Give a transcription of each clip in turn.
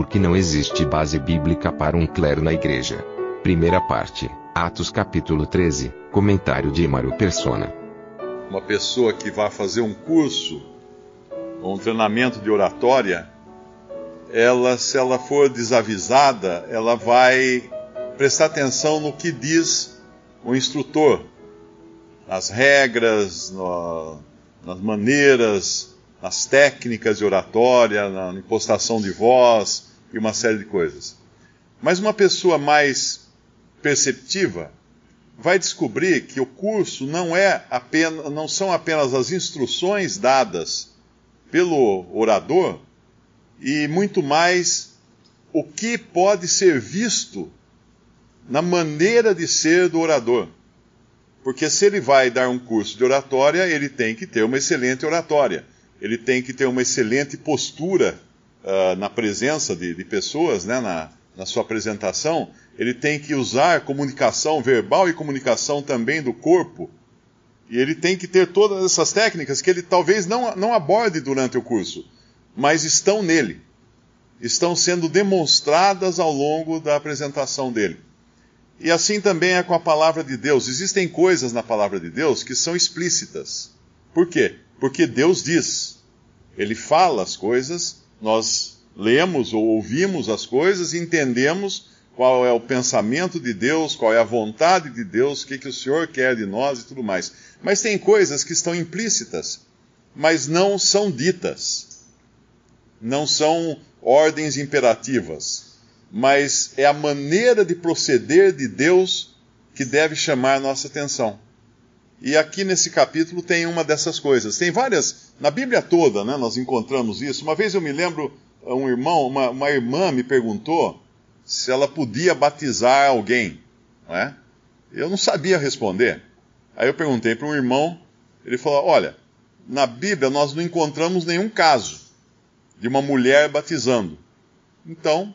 Porque não existe base bíblica para um clero na igreja. Primeira parte, Atos capítulo 13, comentário de Emaro Persona. Uma pessoa que vai fazer um curso um treinamento de oratória, ela, se ela for desavisada, ela vai prestar atenção no que diz o instrutor, nas regras, no, nas maneiras, nas técnicas de oratória, na impostação de voz e uma série de coisas. Mas uma pessoa mais perceptiva vai descobrir que o curso não é apenas, não são apenas as instruções dadas pelo orador e muito mais o que pode ser visto na maneira de ser do orador. Porque se ele vai dar um curso de oratória, ele tem que ter uma excelente oratória, ele tem que ter uma excelente postura uh, na presença de, de pessoas, né, na, na sua apresentação, ele tem que usar comunicação verbal e comunicação também do corpo. E ele tem que ter todas essas técnicas que ele talvez não, não aborde durante o curso, mas estão nele. Estão sendo demonstradas ao longo da apresentação dele. E assim também é com a palavra de Deus. Existem coisas na palavra de Deus que são explícitas. Por quê? Porque Deus diz. Ele fala as coisas, nós lemos ou ouvimos as coisas e entendemos qual é o pensamento de Deus, qual é a vontade de Deus, o que, que o Senhor quer de nós e tudo mais. Mas tem coisas que estão implícitas, mas não são ditas. Não são ordens imperativas mas é a maneira de proceder de Deus que deve chamar a nossa atenção. E aqui nesse capítulo tem uma dessas coisas. Tem várias, na Bíblia toda, né, nós encontramos isso. Uma vez eu me lembro, um irmão, uma, uma irmã me perguntou se ela podia batizar alguém. Não é? Eu não sabia responder. Aí eu perguntei para um irmão, ele falou: Olha, na Bíblia nós não encontramos nenhum caso de uma mulher batizando. Então,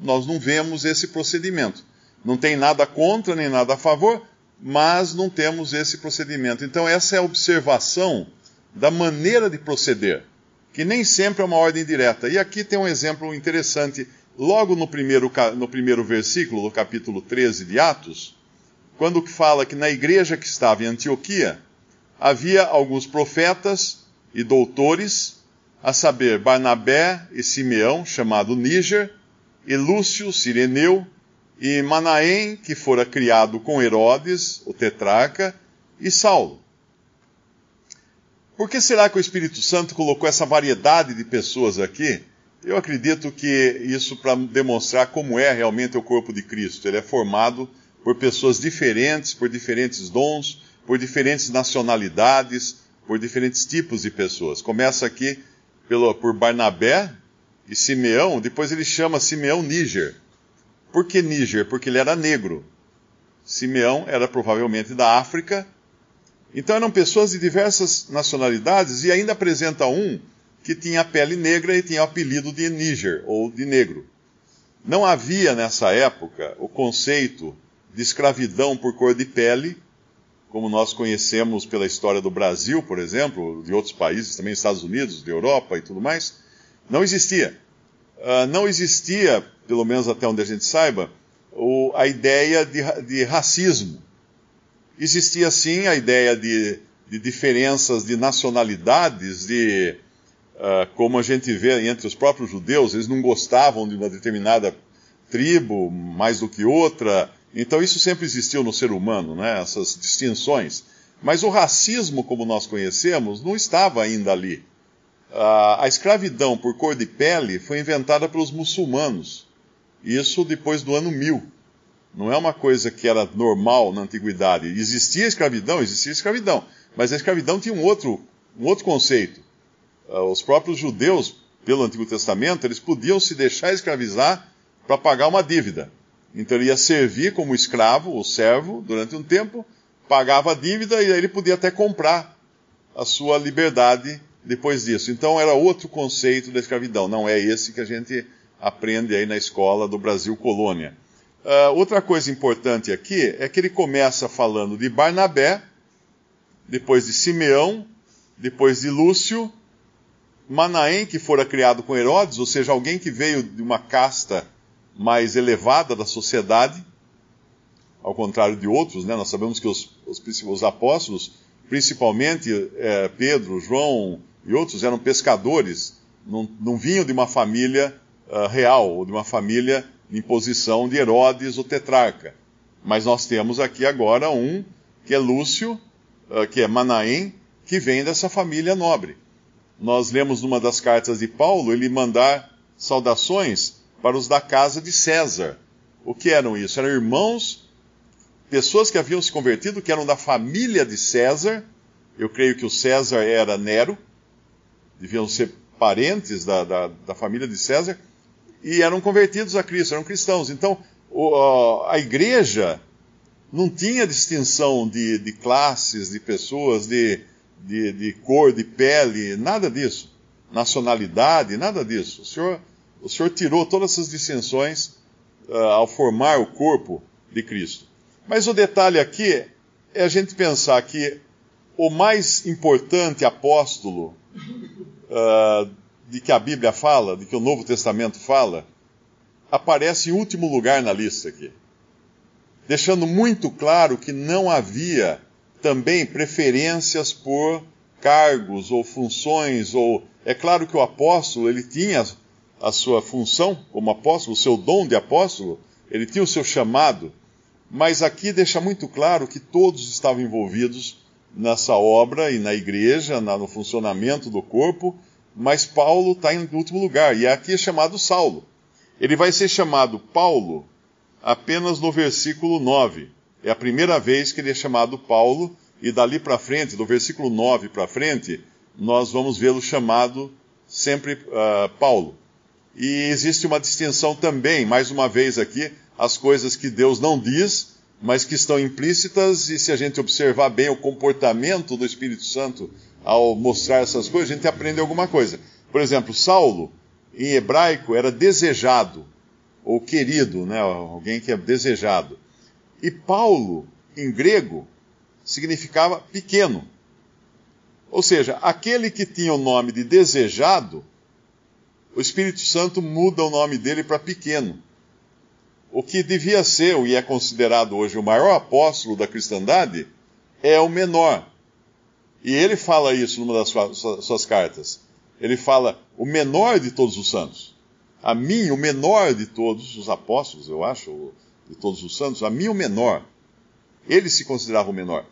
nós não vemos esse procedimento. Não tem nada contra nem nada a favor, mas não temos esse procedimento. Então, essa é a observação da maneira de proceder, que nem sempre é uma ordem direta. E aqui tem um exemplo interessante, logo no primeiro, no primeiro versículo do capítulo 13 de Atos, quando fala que na igreja que estava em Antioquia havia alguns profetas e doutores, a saber, Barnabé e Simeão, chamado Níger, e Lúcio Sireneu, e Manaém, que fora criado com Herodes, o tetrarca, e Saulo. Por que será que o Espírito Santo colocou essa variedade de pessoas aqui? Eu acredito que isso para demonstrar como é realmente o corpo de Cristo. Ele é formado por pessoas diferentes, por diferentes dons, por diferentes nacionalidades, por diferentes tipos de pessoas. Começa aqui pelo, por Barnabé, e Simeão, depois ele chama Simeão Níger. Por que Níger? Porque ele era negro. Simeão era provavelmente da África. Então eram pessoas de diversas nacionalidades e ainda apresenta um que tinha pele negra e tinha o apelido de Níger, ou de negro. Não havia nessa época o conceito de escravidão por cor de pele, como nós conhecemos pela história do Brasil, por exemplo, de outros países, também Estados Unidos, de Europa e tudo mais. Não existia. Uh, não existia, pelo menos até onde a gente saiba, o, a ideia de, de, racismo. Existia sim a ideia de, de diferenças de nacionalidades, de uh, como a gente vê entre os próprios judeus, eles não gostavam de uma determinada tribo mais do que outra. Então isso sempre existiu no ser humano, né? essas distinções. Mas o racismo, como nós conhecemos, não estava ainda ali a escravidão por cor de pele foi inventada pelos muçulmanos. Isso depois do ano 1000. Não é uma coisa que era normal na antiguidade. Existia escravidão, existia escravidão. Mas a escravidão tinha um outro, um outro conceito. os próprios judeus, pelo Antigo Testamento, eles podiam se deixar escravizar para pagar uma dívida. Então ele ia servir como escravo ou servo durante um tempo, pagava a dívida e aí ele podia até comprar a sua liberdade depois disso. Então era outro conceito da escravidão, não é esse que a gente aprende aí na escola do Brasil Colônia. Uh, outra coisa importante aqui é que ele começa falando de Barnabé, depois de Simeão, depois de Lúcio, Manaém, que fora criado com Herodes, ou seja, alguém que veio de uma casta mais elevada da sociedade, ao contrário de outros, né? nós sabemos que os, os, os apóstolos, principalmente é, Pedro, João e outros, eram pescadores, não, não vinham de uma família uh, real, ou de uma família em posição de Herodes, o tetrarca. Mas nós temos aqui agora um que é Lúcio, uh, que é Manaém, que vem dessa família nobre. Nós lemos numa das cartas de Paulo ele mandar saudações para os da casa de César. O que eram isso? Eram irmãos, pessoas que haviam se convertido, que eram da família de César. Eu creio que o César era Nero, deviam ser parentes da, da, da família de César, e eram convertidos a Cristo, eram cristãos. Então, o, a igreja não tinha distinção de, de classes, de pessoas, de, de, de, cor, de pele, nada disso. Nacionalidade, nada disso. O Senhor, o Senhor tirou todas essas distinções uh, ao formar o corpo de Cristo. Mas o detalhe aqui é a gente pensar que o mais importante apóstolo uh, de que a Bíblia fala, de que o Novo Testamento fala, aparece em último lugar na lista aqui. Deixando muito claro que não havia também preferências por cargos ou funções, ou é claro que o apóstolo ele tinha a sua função como apóstolo, o seu dom de apóstolo, ele tinha o seu chamado, mas aqui deixa muito claro que todos estavam envolvidos nessa obra e na igreja, no funcionamento do corpo, mas Paulo está em último lugar, e aqui é chamado Saulo. Ele vai ser chamado Paulo apenas no versículo 9. É a primeira vez que ele é chamado Paulo, e dali para frente, do versículo 9 para frente, nós vamos vê-lo chamado sempre uh, Paulo. E existe uma distinção também, mais uma vez aqui, as coisas que Deus não diz, mas que estão implícitas, e se a gente observar bem o comportamento do Espírito Santo ao mostrar essas coisas, a gente aprende alguma coisa. Por exemplo, Saulo, em hebraico, era desejado, ou querido, né? alguém que é desejado. E Paulo, em grego, significava pequeno. Ou seja, aquele que tinha o nome de desejado, o Espírito Santo muda o nome dele para pequeno o que devia ser e é considerado hoje o maior apóstolo da cristandade é o menor. E ele fala isso numa das suas, cartas. Ele fala o menor de todos os santos. A mim, o menor de todos os apóstolos, eu acho, de todos os santos, a mim, o menor. Ele se considerava o menor.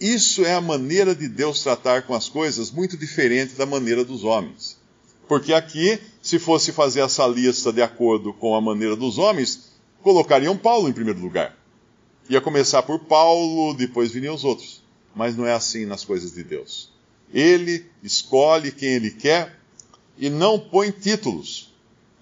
Isso é a maneira de Deus tratar com as coisas muito diferente da maneira dos homens. Porque aqui, se fosse fazer essa lista de acordo com a maneira dos homens, colocariam Paulo em primeiro lugar. Ia começar por Paulo, depois viriam os outros. Mas não é assim nas coisas de Deus. Ele escolhe quem ele quer e não põe títulos.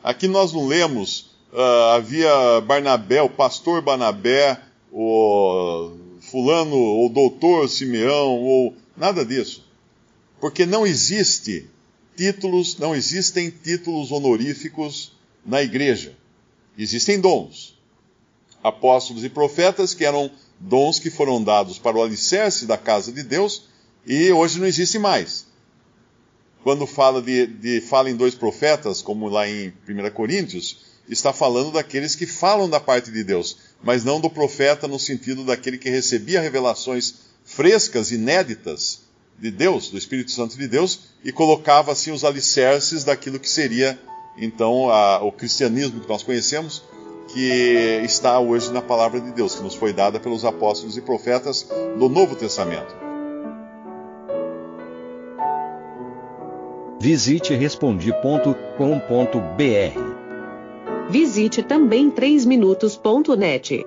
Aqui nós não lemos, uh, havia Barnabé, o pastor Barnabé, o fulano, ou doutor Simeão, ou nada disso. Porque não existe títulos, não existem títulos honoríficos na igreja. Existem dons. Apóstolos e profetas, que eram dons que foram dados para o alicerce da casa de Deus, e hoje não existe mais. Quando fala, de, de, fala em dois profetas, como lá em 1 Coríntios, está falando daqueles que falam da parte de Deus, mas não do profeta no sentido daquele que recebia revelações frescas, inéditas, de Deus, do Espírito Santo de Deus, e colocava assim os alicerces daquilo que seria então a, o cristianismo que nós conhecemos, que está hoje na palavra de Deus, que nos foi dada pelos apóstolos e profetas do Novo Testamento. Visite respondi.com.br. Visite também 3minutos.net.